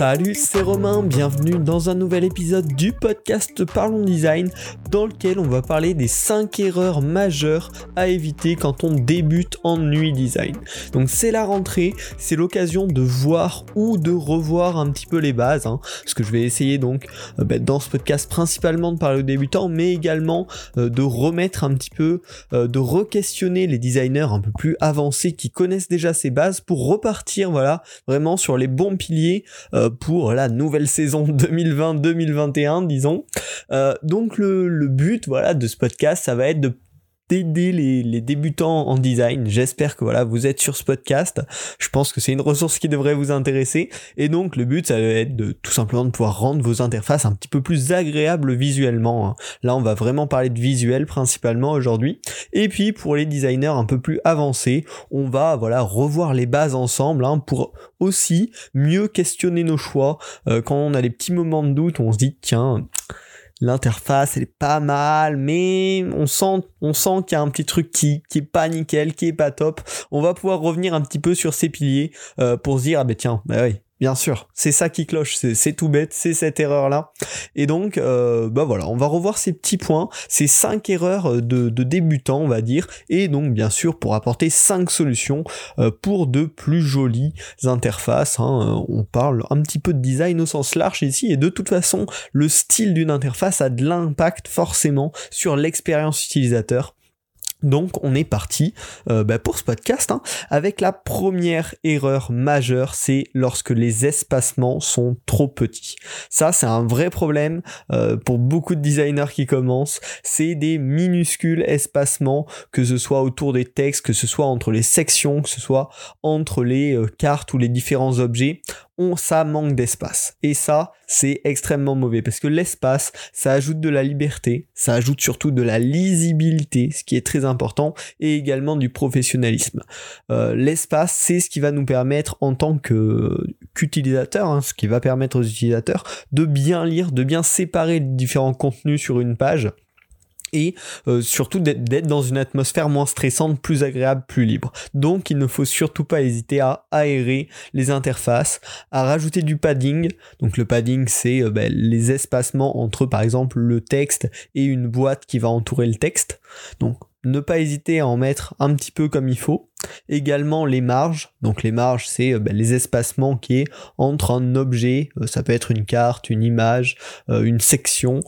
Salut, c'est Romain, bienvenue dans un nouvel épisode du podcast Parlons Design dans lequel on va parler des 5 erreurs majeures à éviter quand on débute en nuit design. Donc c'est la rentrée, c'est l'occasion de voir ou de revoir un petit peu les bases, hein, ce que je vais essayer donc euh, bah, dans ce podcast principalement de parler aux débutants, mais également euh, de remettre un petit peu, euh, de re-questionner les designers un peu plus avancés qui connaissent déjà ces bases pour repartir voilà vraiment sur les bons piliers pour la nouvelle saison 2020-2021, disons. Euh, donc le, but, voilà, de ce podcast, ça va être de d'aider les, débutants en design. J'espère que voilà, vous êtes sur ce podcast. Je pense que c'est une ressource qui devrait vous intéresser. Et donc le but, ça va être de tout simplement de pouvoir rendre vos interfaces un petit peu plus agréables visuellement. hein. Là, on va vraiment parler de visuel principalement aujourd'hui. Et puis pour les designers un peu plus avancés, on va voilà revoir les bases ensemble hein, pour aussi mieux questionner nos choix euh, quand on a des petits moments de doute, on se dit tiens l'interface elle est pas mal mais on sent on sent qu'il y a un petit truc qui qui est pas nickel qui est pas top. On va pouvoir revenir un petit peu sur ces piliers euh, pour se dire ah ben tiens bah oui Bien sûr, c'est ça qui cloche, c'est tout bête, c'est cette erreur-là. Et donc, euh, bah voilà, on va revoir ces petits points, ces cinq erreurs de, de débutants, on va dire, et donc bien sûr pour apporter cinq solutions euh, pour de plus jolies interfaces. hein. Euh, On parle un petit peu de design au sens large ici, et de toute façon, le style d'une interface a de l'impact forcément sur l'expérience utilisateur. Donc on est parti euh, bah, pour ce podcast hein, avec la première erreur majeure, c'est lorsque les espacements sont trop petits. Ça c'est un vrai problème euh, pour beaucoup de designers qui commencent. C'est des minuscules espacements, que ce soit autour des textes, que ce soit entre les sections, que ce soit entre les euh, cartes ou les différents objets on, ça manque d'espace. Et ça, c'est extrêmement mauvais parce que l'espace, ça ajoute de la liberté, ça ajoute surtout de la lisibilité, ce qui est très important, et également du professionnalisme. Euh, l'espace, c'est ce qui va nous permettre en tant que qu'utilisateur, hein, ce qui va permettre aux utilisateurs de bien lire, de bien séparer les différents contenus sur une page et euh, surtout d'être dans une atmosphère moins stressante, plus agréable, plus libre. Donc il ne faut surtout pas hésiter à aérer les interfaces, à rajouter du padding. Donc le padding c'est euh, ben, les espacements entre par exemple le texte et une boîte qui va entourer le texte. Donc ne pas hésiter à en mettre un petit peu comme il faut. Également les marges. Donc les marges, c'est euh, ben, les espacements qui est entre un objet, euh, ça peut être une carte, une image, euh, une section,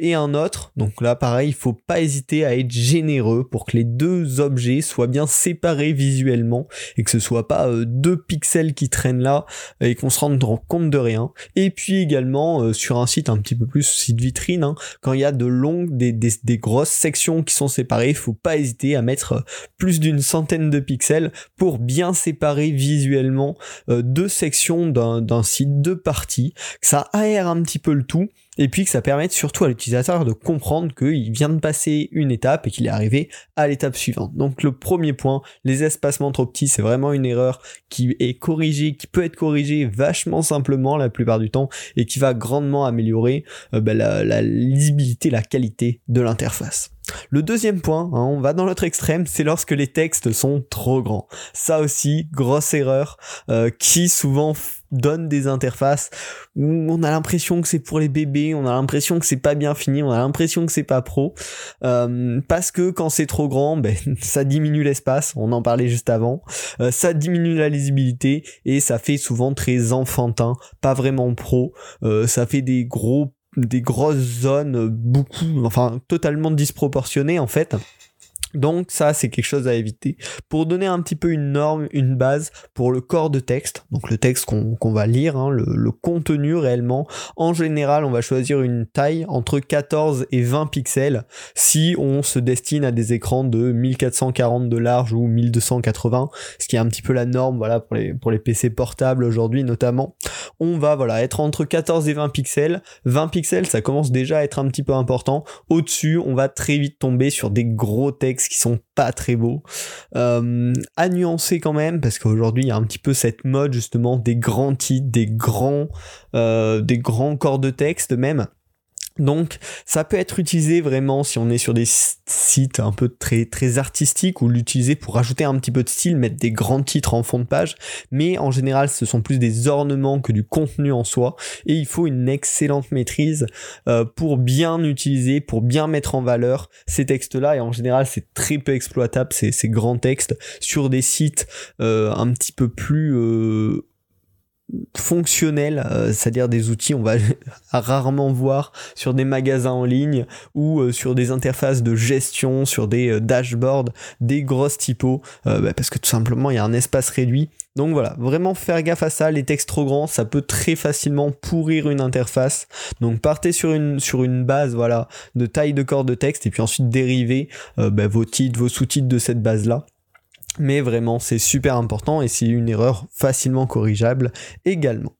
et un autre. Donc là, pareil, il faut pas hésiter à être généreux pour que les deux objets soient bien séparés visuellement et que ce soit pas deux pixels qui traînent là et qu'on se rende compte de rien. Et puis également sur un site un petit peu plus site vitrine, hein, quand il y a de longues, des, des, des grosses sections qui sont séparées, il faut pas hésiter à mettre plus d'une centaine de pixels pour bien séparer visuellement euh, deux sections d'un site, deux parties, ça aère un petit peu le tout et puis que ça permette surtout à l'utilisateur de comprendre qu'il vient de passer une étape et qu'il est arrivé à l'étape suivante. Donc le premier point, les espacements trop petits, c'est vraiment une erreur qui est corrigée, qui peut être corrigée vachement simplement la plupart du temps et qui va grandement améliorer euh, bah, la, la lisibilité, la qualité de l'interface. Le deuxième point, hein, on va dans l'autre extrême, c'est lorsque les textes sont trop grands. Ça aussi, grosse erreur, euh, qui souvent donne des interfaces où on a l'impression que c'est pour les bébés, on a l'impression que c'est pas bien fini, on a l'impression que c'est pas pro, Euh, parce que quand c'est trop grand, ben, ça diminue l'espace, on en parlait juste avant, Euh, ça diminue la lisibilité et ça fait souvent très enfantin, pas vraiment pro, Euh, ça fait des gros des grosses zones beaucoup enfin totalement disproportionnées en fait donc ça c'est quelque chose à éviter. Pour donner un petit peu une norme, une base pour le corps de texte, donc le texte qu'on va lire, hein, le, le contenu réellement, en général on va choisir une taille entre 14 et 20 pixels si on se destine à des écrans de 1440 de large ou 1280, ce qui est un petit peu la norme voilà pour les, pour les PC portables aujourd'hui notamment. On va voilà être entre 14 et 20 pixels. 20 pixels ça commence déjà à être un petit peu important. Au-dessus on va très vite tomber sur des gros textes qui sont pas très beaux. Euh, à nuancer quand même, parce qu'aujourd'hui il y a un petit peu cette mode justement des grands titres, des grands, euh, des grands corps de texte même. Donc ça peut être utilisé vraiment si on est sur des sites un peu très très artistiques ou l'utiliser pour rajouter un petit peu de style, mettre des grands titres en fond de page, mais en général ce sont plus des ornements que du contenu en soi. Et il faut une excellente maîtrise euh, pour bien utiliser, pour bien mettre en valeur ces textes-là. Et en général c'est très peu exploitable ces, ces grands textes sur des sites euh, un petit peu plus euh, fonctionnels, euh, c'est-à-dire des outils on va rarement voir sur des magasins en ligne ou euh, sur des interfaces de gestion, sur des euh, dashboards, des grosses typos, bah, parce que tout simplement il y a un espace réduit. Donc voilà, vraiment faire gaffe à ça, les textes trop grands, ça peut très facilement pourrir une interface. Donc partez sur une, sur une base voilà, de taille de corps de texte et puis ensuite dérivez bah, vos titres, vos sous-titres de cette base-là mais vraiment c'est super important et c'est une erreur facilement corrigeable également.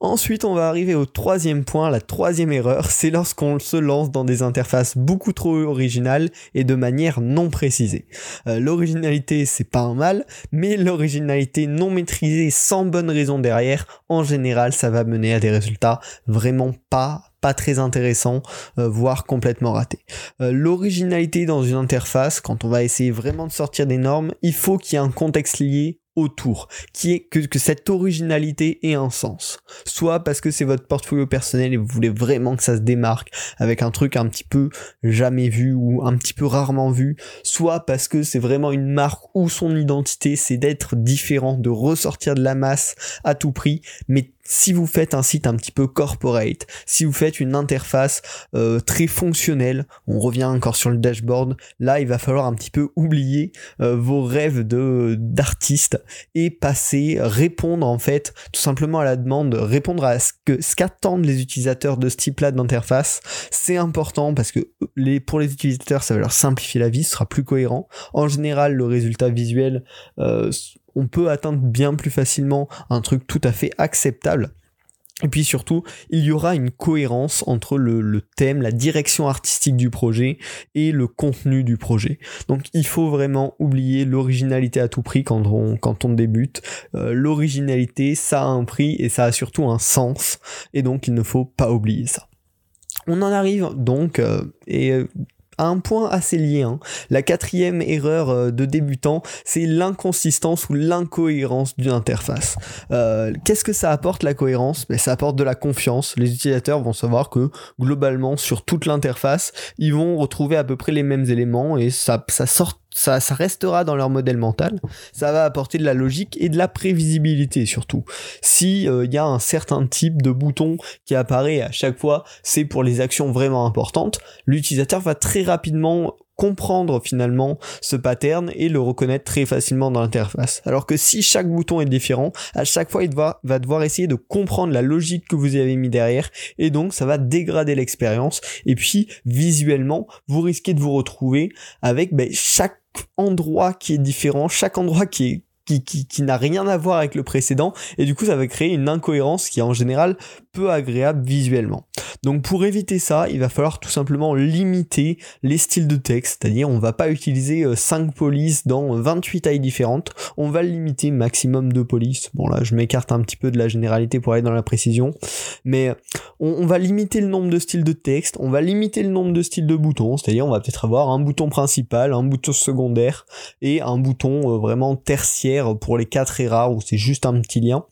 Ensuite, on va arriver au troisième point, la troisième erreur, c'est lorsqu'on se lance dans des interfaces beaucoup trop originales et de manière non précisée. Euh, l'originalité, c'est pas un mal, mais l'originalité non maîtrisée sans bonne raison derrière, en général, ça va mener à des résultats vraiment pas pas très intéressants, euh, voire complètement ratés. Euh, l'originalité dans une interface, quand on va essayer vraiment de sortir des normes, il faut qu'il y ait un contexte lié autour, qui est que, cette originalité ait un sens. Soit parce que c'est votre portfolio personnel et vous voulez vraiment que ça se démarque avec un truc un petit peu jamais vu ou un petit peu rarement vu, soit parce que c'est vraiment une marque ou son identité, c'est d'être différent, de ressortir de la masse à tout prix, mais si vous faites un site un petit peu corporate, si vous faites une interface euh, très fonctionnelle, on revient encore sur le dashboard, là il va falloir un petit peu oublier euh, vos rêves de d'artiste et passer, répondre en fait tout simplement à la demande, répondre à ce que ce qu'attendent les utilisateurs de ce type-là d'interface. C'est important parce que les pour les utilisateurs ça va leur simplifier la vie, ce sera plus cohérent. En général le résultat visuel euh, on peut atteindre bien plus facilement un truc tout à fait acceptable. Et puis surtout, il y aura une cohérence entre le, thème, la direction artistique du projet et le contenu du projet. Donc il faut vraiment oublier l'originalité à tout prix quand on, débute. Euh, l'originalité, ça a un prix et ça a surtout un sens. Et donc il ne faut pas oublier ça. On en arrive donc, euh, et euh, un point assez lié. Hein. La quatrième erreur euh, de débutant, c'est l'inconsistance ou l'incohérence d'une interface. Euh, qu'est-ce que ça apporte la cohérence? Ben, Ça apporte de la confiance. Les utilisateurs vont savoir que globalement sur toute l'interface, ils vont retrouver à peu près les mêmes éléments et ça, ça sort ça, ça restera dans leur modèle mental, ça va apporter de la logique et de la prévisibilité surtout. Si il euh, y a un certain type de bouton qui apparaît à chaque fois, c'est pour les actions vraiment importantes, l'utilisateur va très rapidement comprendre finalement ce pattern et le reconnaître très facilement dans l'interface. Alors que si chaque bouton est différent, à chaque fois il va, va devoir essayer de comprendre la logique que vous avez mis derrière et donc ça va dégrader l'expérience et puis visuellement vous risquez de vous retrouver avec ben, chaque endroit qui est différent, chaque endroit qui n'a rien à voir avec le précédent et du coup ça va créer une incohérence qui est en général peu agréable visuellement. Donc pour éviter ça, il va falloir tout simplement limiter les styles de texte, c'est-à-dire on va pas utiliser 5 euh, polices dans 28 tailles différentes, on va limiter maximum de polices. Bon là je m'écarte un petit peu de la généralité pour aller dans la précision, mais on, va limiter le nombre de styles de texte, on va limiter le nombre de styles de boutons, c'est-à-dire on va peut-être avoir un bouton principal, un bouton secondaire et un bouton euh, vraiment tertiaire pour les quatre rares où c'est juste un petit lien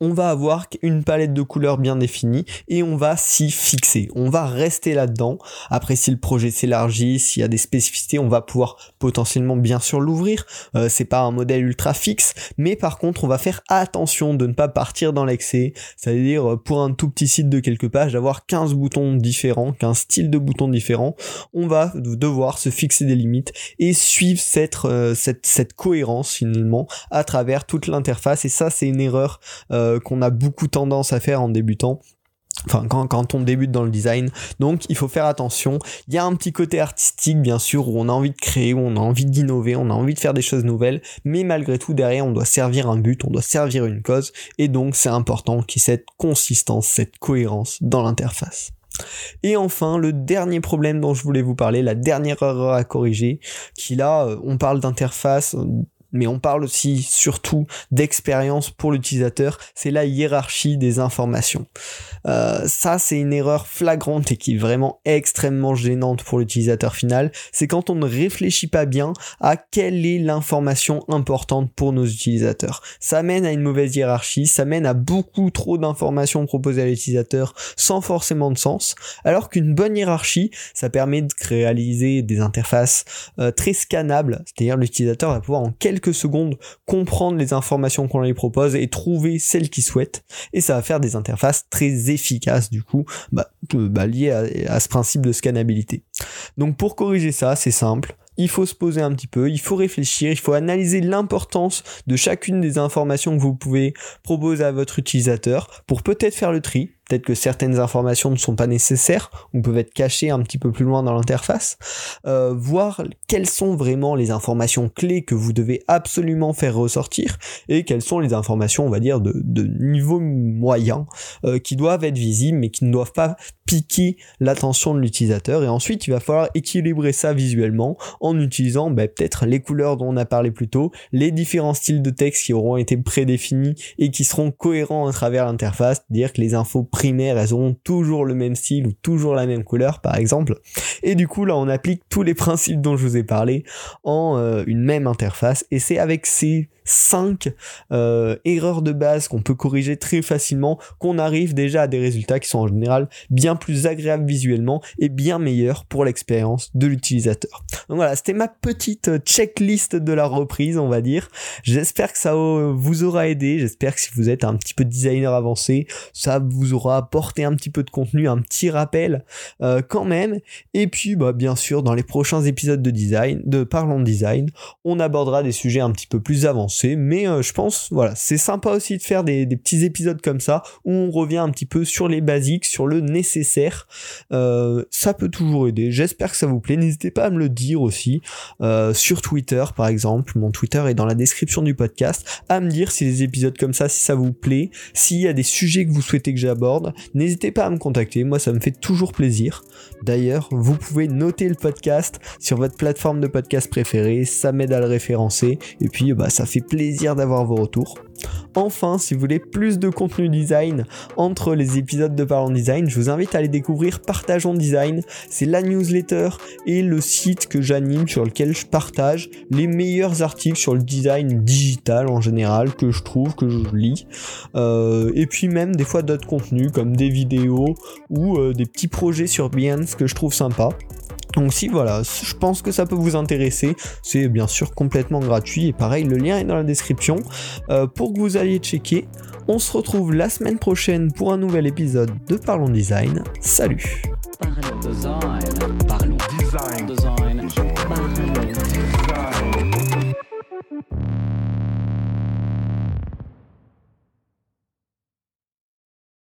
on va avoir une palette de couleurs bien définie et on va s'y fixer. On va rester là-dedans. Après, si le projet s'élargit, s'il y a des spécificités, on va pouvoir potentiellement bien sûr l'ouvrir. Euh, c'est pas un modèle ultra fixe, mais par contre, on va faire attention de ne pas partir dans l'excès. C'est-à-dire, euh, pour un tout petit site de quelques pages, d'avoir 15 boutons différents, 15 styles de boutons différents. On va devoir se fixer des limites et suivre cette, euh, cette, cette cohérence finalement à travers toute l'interface. Et ça, c'est une erreur euh, qu'on a beaucoup tendance à faire en débutant. Enfin, quand, quand, on débute dans le design. Donc, il faut faire attention. Il y a un petit côté artistique, bien sûr, où on a envie de créer, où on a envie d'innover, on a envie de faire des choses nouvelles. Mais malgré tout, derrière, on doit servir un but, on doit servir une cause. Et donc, c'est important qu'il y ait cette consistance, cette cohérence dans l'interface. Et enfin, le dernier problème dont je voulais vous parler, la dernière erreur à corriger, qui là, euh, on parle d'interface mais on parle aussi surtout d'expérience pour l'utilisateur, c'est la hiérarchie des informations. Euh, ça, c'est une erreur flagrante et qui est vraiment extrêmement gênante pour l'utilisateur final. C'est quand on ne réfléchit pas bien à quelle est l'information importante pour nos utilisateurs. Ça mène à une mauvaise hiérarchie, ça mène à beaucoup trop d'informations proposées à l'utilisateur sans forcément de sens, alors qu'une bonne hiérarchie, ça permet de réaliser des interfaces euh, très scannables, c'est-à-dire l'utilisateur va pouvoir en quelques secondes comprendre les informations qu'on lui propose et trouver celles qu'il souhaite, et ça va faire des interfaces très efficace du coup bah, bah, lié à, ce principe de scannabilité. Donc pour corriger ça, c'est simple, il faut se poser un petit peu, il faut réfléchir, il faut analyser l'importance de chacune des informations que vous pouvez proposer à votre utilisateur pour peut-être faire le tri, peut-être que certaines informations ne sont pas nécessaires ou peuvent être cachées un petit peu plus loin dans l'interface, euh, voir quelles sont vraiment les informations clés que vous devez absolument faire ressortir et quelles sont les informations, on va dire, de, niveau moyen euh, qui doivent être visibles mais qui ne doivent pas piquer l'attention de l'utilisateur. Et ensuite il va falloir équilibrer ça visuellement en utilisant bah, peut-être les couleurs dont on a parlé plus tôt, les différents styles de texte qui auront été prédéfinis et qui seront cohérents à travers l'interface, dire que les infos primaires, elles auront toujours le même style ou toujours la même couleur, par exemple. Et du coup, là, on applique tous les principes dont je vous ai parlé en euh, une même interface. Et c'est avec ces 5 euh, erreurs de base qu'on peut corriger très facilement, qu'on arrive déjà à des résultats qui sont en général bien plus agréables visuellement et bien meilleurs pour l'expérience de l'utilisateur. Donc voilà, c'était ma petite checklist de la reprise, on va dire. J'espère que ça vous aura aidé, j'espère que si vous êtes un petit peu designer avancé, ça vous aura apporté un petit peu de contenu, un petit rappel euh, quand même. Et puis bah, bien sûr, dans les prochains épisodes de design, de Parlons Design, on abordera des sujets un petit peu plus avancés mais euh, je pense, voilà, c'est sympa aussi de faire des, petits épisodes comme ça où on revient un petit peu sur les basiques, sur le nécessaire. Euh, ça peut toujours aider. J'espère que ça vous plaît. N'hésitez pas à me le dire aussi euh, sur Twitter, par exemple. Mon Twitter est dans la description du podcast. À me dire si les épisodes comme ça, si ça vous plaît, s'il y a des sujets que vous souhaitez que j'aborde, n'hésitez pas à me contacter. Moi, ça me fait toujours plaisir. D'ailleurs, vous pouvez noter le podcast sur votre plateforme de podcast préférée. Ça m'aide à le référencer. Et puis, bah, ça fait plaisir d'avoir vos retours. Enfin, si vous voulez plus de contenu design entre les épisodes de Parlons Design, je vous invite à aller découvrir Partageons Design. C'est la newsletter et le site que j'anime sur lequel je partage les meilleurs articles sur le design digital en général que je trouve, que je lis. Euh, et puis même des fois d'autres contenus comme des vidéos ou euh, des petits projets sur Behance que je trouve sympa. Donc si voilà, je pense que ça peut vous intéresser, c'est bien sûr complètement gratuit et pareil, le lien est dans la description euh, pour que vous alliez checker. On se retrouve la semaine prochaine pour un nouvel épisode de Parlons Design. Salut.